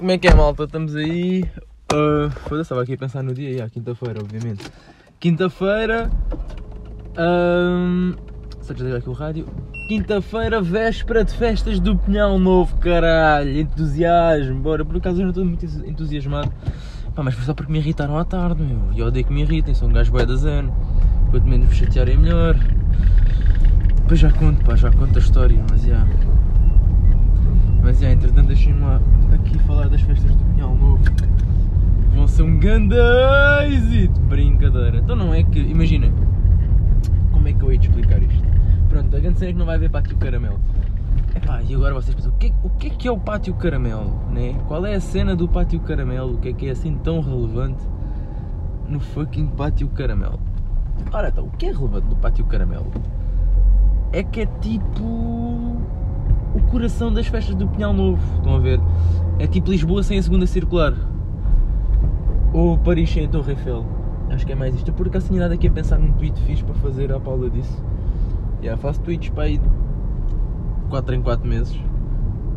Como é que é, malta? Estamos aí. Uh, Foda-se, estava aqui a pensar no dia, yeah, quinta-feira, obviamente. Quinta-feira. Um, só desligar aqui o rádio. Quinta-feira, véspera de festas do Pinhão Novo, caralho. Entusiasmo, bora. Por acaso eu não estou muito entusiasmado. Pá, mas foi só porque me irritaram à tarde, meu. E eu odeio que me irritem, sou um gajo bué da zen. Quanto menos me chatearem, melhor. Depois já conto, pá, já conto a história, mas já. Yeah. Mas já, yeah, entretanto, deixem-me lá aqui falar das festas do Pinhal Novo. Vão ser um grande êxito! Brincadeira. Então não é que. Imagina. Como é que eu hei de explicar isto? Pronto, a grande cena é que não vai haver pátio caramelo. Epá, e agora vocês pensam, o que, é, o que é que é o pátio caramelo? Né? Qual é a cena do pátio caramelo? O que é que é assim tão relevante no fucking pátio caramelo? Ora então, o que é relevante no pátio caramelo? É que é tipo o coração das festas do Pinhal Novo, estão a ver? É tipo Lisboa sem a segunda circular. Ou Paris sem a Torre Eiffel. Acho que é mais isto. Eu por acaso aqui a pensar num tweet fixe para fazer à Paula disso. Yeah, faço tweets para aí 4 em 4 meses.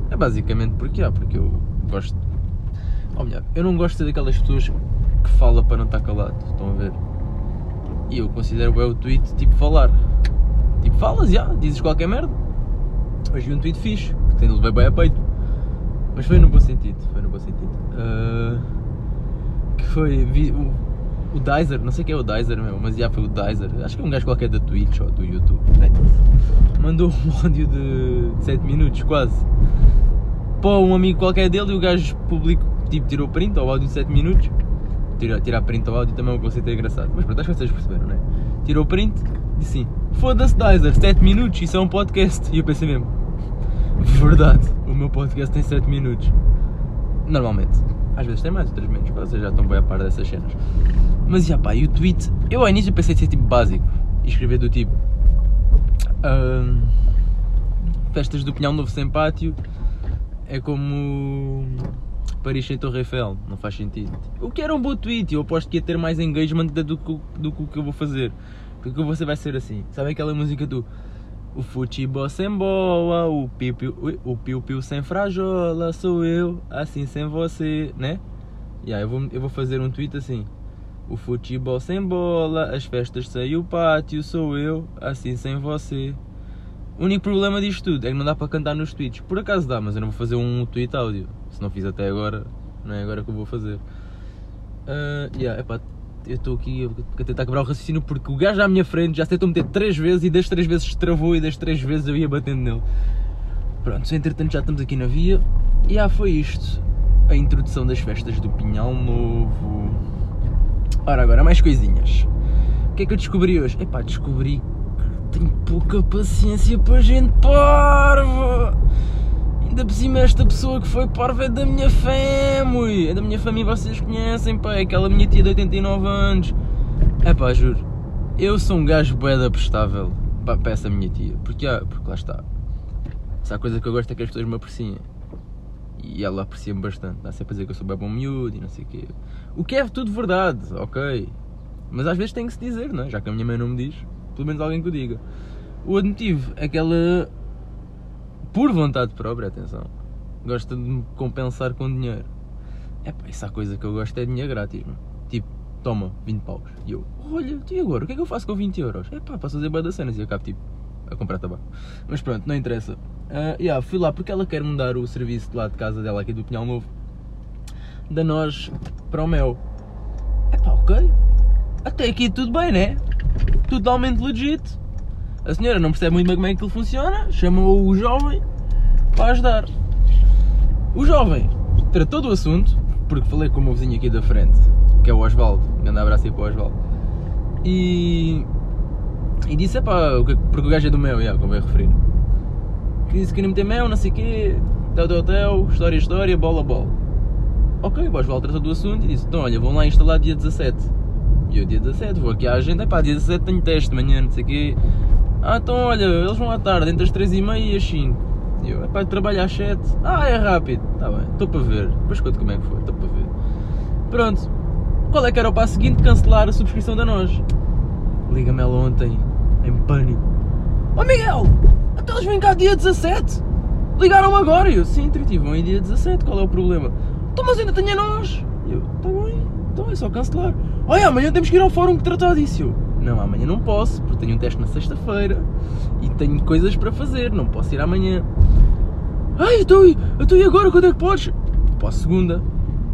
É basicamente porque há, porque eu gosto. Ou melhor, eu não gosto daquelas pessoas que fala para não estar calado, estão a ver? E eu considero é o tweet tipo falar. Tipo, falas, já, dizes qualquer merda. Hoje vi um tweet fixe, que tem de levar bem a peito. Mas foi no bom sentido, foi no bom sentido. Uh, que foi. Vi, o, o Dizer, não sei quem é o Dizer meu, mas já foi o Dizer. Acho que é um gajo qualquer da Twitch ou do YouTube. Mandou um áudio de 7 minutos, quase. Para um amigo qualquer dele e o gajo publicou, tipo, tirou print ao áudio de 7 minutos. Tirar, tirar print ao áudio também é um conceito engraçado. Mas pronto, acho que vocês perceberam, não é? Tirou print, assim: Foda-se, Dizer, 7 minutos, isso é um podcast. E eu pensei mesmo: Verdade, o meu podcast tem 7 minutos. Normalmente. Às vezes tem mais, outras menos. Vocês já estão bem a par dessas cenas. Mas já pá, e o tweet. Eu ao início pensei de ser tipo básico. E escrever do tipo. Festas do Pinhão Novo sem pátio. É como. Paris sem Torre Eiffel. Não faz sentido. O que era um bom tweet. Eu aposto que ia ter mais engagement do que, do que o que eu vou fazer. Porque você vai ser assim. Sabe aquela música do. O futebol sem bola, o piu-piu o piu -piu sem frajola, sou eu, assim sem você, né? E aí eu vou, eu vou fazer um tweet assim. O futebol sem bola, as festas sem o pátio, sou eu, assim sem você. O único problema disto tudo é que não dá para cantar nos tweets. Por acaso dá, mas eu não vou fazer um tweet áudio. Se não fiz até agora, não é agora que eu vou fazer. Uh, yeah, epá, eu estou aqui a tentar quebrar o raciocínio porque o gajo à minha frente já tentou meter 3 vezes e das 3 vezes travou e das 3 vezes eu ia batendo nele. Pronto, entretanto já estamos aqui na via e ah, foi isto. A introdução das festas do Pinhal Novo. Ora, agora mais coisinhas. O que é que eu descobri hoje? Epá, descobri pouca paciência para gente parva. Ainda por cima esta pessoa que foi parva é da minha família. É da minha família, vocês conhecem, pá. É aquela minha tia de 89 anos. É pá, juro. Eu sou um gajo bué prestável para essa minha tia. Porque, ah, porque lá está. Se há coisa que eu gosto é que as pessoas me apreciem. E ela aprecia-me bastante. Dá sempre a dizer que eu sou bem bom miúdo e não sei o quê. O que é tudo verdade, ok. Mas às vezes tem que se dizer, não é? Já que a minha mãe não me diz, pelo menos alguém que o diga. O outro motivo é que ela por vontade própria, atenção, gosta de me compensar com dinheiro. É pá, essa coisa que eu gosto é dinheiro grátis, mano. Tipo, toma, 20 paus. E eu, olha, e agora? O que é que eu faço com 20 euros? É pá, posso fazer boa das cenas e acabo tipo a comprar tabaco. Mas pronto, não interessa. Uh, yeah, fui lá porque ela quer mudar o serviço de lá de casa dela aqui do Pinhal Novo da nós para o Mel. É pá, ok. Até aqui tudo bem, né? Totalmente legit. A senhora não percebe muito bem como é que aquilo funciona, chamou o jovem para ajudar. O jovem tratou do assunto, porque falei com o meu vizinho aqui da frente, que é o Osvaldo, grande abraço aí para o Osvaldo, e, e disse, pá, porque o gajo é do meu, yeah, convém referir, que disse que queria meter mel, não sei o quê, tel, tel, tel, história, história, bola, bola. Ok, o Osvaldo tratou do assunto e disse, então olha, vão lá instalar dia 17. E eu dia 17, vou aqui à agenda, pá, dia 17 tenho teste de manhã, não sei o quê, ah, então olha, eles vão à tarde, entre as 3 e meia e as 5. E eu, é pá, trabalho às 7. Ah, é rápido. Está bem, estou para ver. Depois conto como é que foi, estou para ver. Pronto. Qual é que era o passo seguinte? Cancelar a subscrição da nós. Liga-me ela ontem, em pânico. Oh Miguel, até então eles vêm cá dia 17. Ligaram agora. E eu, sim, vão em dia 17, qual é o problema? Então, mas ainda tenho a nós. E eu, tá bem, então é só cancelar. Olha, amanhã temos que ir ao fórum que tratar disso. Não, amanhã não posso, porque tenho um teste na sexta-feira e tenho coisas para fazer, não posso ir amanhã. Ai, então, então e agora? Quando é que podes? Posso segunda.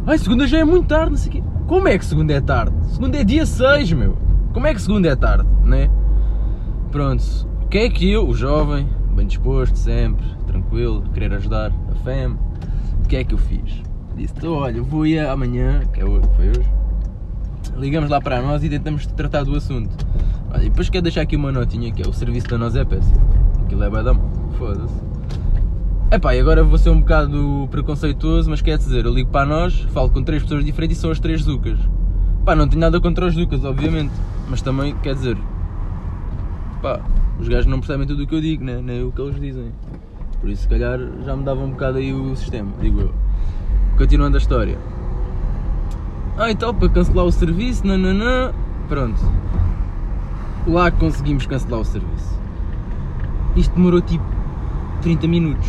Ai, segunda já é muito tarde, não sei o quê. Como é que segunda é tarde? Segunda é dia 6, meu. Como é que segunda é tarde, né? Pronto. O que é que eu, o jovem, bem disposto sempre, tranquilo, querer ajudar a FEM, o que é que eu fiz? Disse, olha, vou ir amanhã, que é hoje, foi hoje, ligamos lá para nós e tentamos tratar do assunto. E depois quero deixar aqui uma notinha que é o serviço da nós é péssimo. Aquilo é badão, foda-se. Epá, e agora vou ser um bocado preconceituoso, mas quer dizer, eu ligo para nós, falo com três pessoas diferentes e são as três Zucas. Pá, não tenho nada contra os Zucas, obviamente, mas também, quer dizer, pá, os gajos não percebem tudo o que eu digo, né? nem o que eles dizem. Por isso, se calhar, já me dava um bocado aí o sistema, digo eu. Continuando a história. Ah, e tal, para cancelar o serviço, nananã, pronto. Lá conseguimos cancelar o serviço. Isto demorou tipo 30 minutos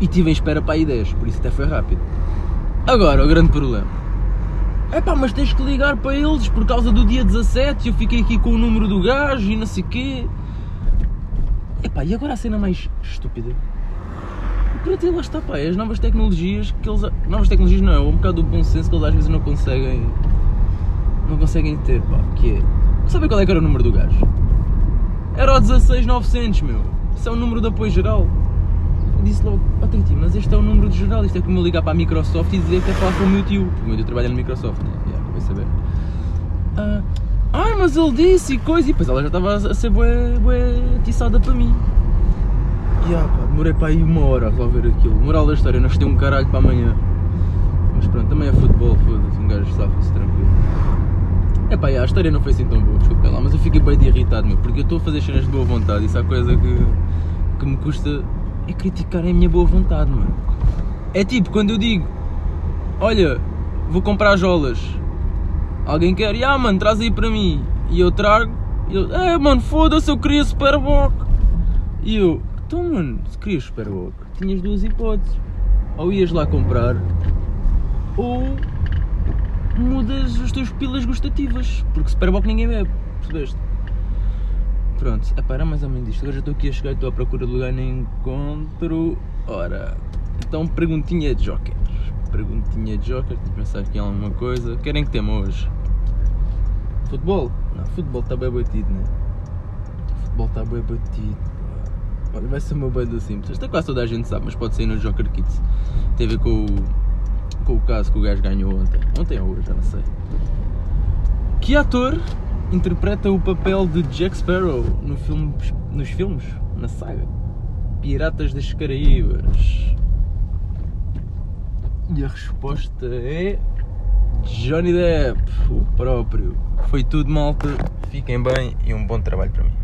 e tive em espera para aí 10, por isso até foi rápido. Agora, o grande problema. É pá, mas tens que ligar para eles por causa do dia 17 eu fiquei aqui com o número do gajo e não sei quê. É pá, e agora a cena mais estúpida? Para ti lá está, pá, é as novas tecnologias que eles. Novas tecnologias não, é um bocado do bom senso que eles às vezes não conseguem. Não conseguem ter, pá, que é. Sabe qual é que era o número do gajo? Era o 16900, meu. Isso é o número de apoio geral disse logo, oh, Titi, mas este é o número de geral, isto é como eu ligar para a Microsoft e dizer que é falar com o meu tio, porque o meu tio trabalha na Microsoft, né? Yeah, vai saber. Uh, Ai, mas ele disse e coisa, e depois ela já estava a ser bué, bué atiçada para mim. E pá, demorei para aí uma hora a resolver aquilo. Moral da história, não gostei um caralho para amanhã. Mas pronto, também é futebol, foda-se, um gajo safa-se tranquilo. É pá, a história não foi assim tão boa, desculpa lá, mas eu fiquei bem de irritado, meu, porque eu estou a fazer cenas de boa vontade, isso é coisa que, que me custa é criticar a minha boa vontade, mano. É tipo, quando eu digo, olha, vou comprar jolas, alguém quer, ah mano, traz aí para mim, e eu trago, e eu, é mano, foda-se, eu queria Superboc. E eu, então mano, se querias Superboc, tinhas duas hipóteses. Ou ias lá comprar, ou mudas as tuas pilas gustativas, porque Superboc ninguém bebe, percebeste? Pronto, epá, era mais ou menos isto. Agora já estou aqui a chegar estou à procura de lugar nem encontro. Ora, então perguntinha de Joker. Perguntinha de Joker, de pensar aqui em alguma coisa. Querem que tema hoje? Futebol? Não, futebol está bem batido, né? Futebol está bem batido. Olha, vai ser uma banda simples. Esta quase toda a gente sabe, mas pode ser no Joker Kids. Tem a ver com o, com o caso que o gajo ganhou ontem. Ontem ou hoje, já não sei. Que ator interpreta o papel de Jack Sparrow no filme, nos filmes, na saga Piratas das Caraíbas? E a resposta é Johnny Depp, o próprio. Foi tudo, malta. Fiquem bem e um bom trabalho para mim.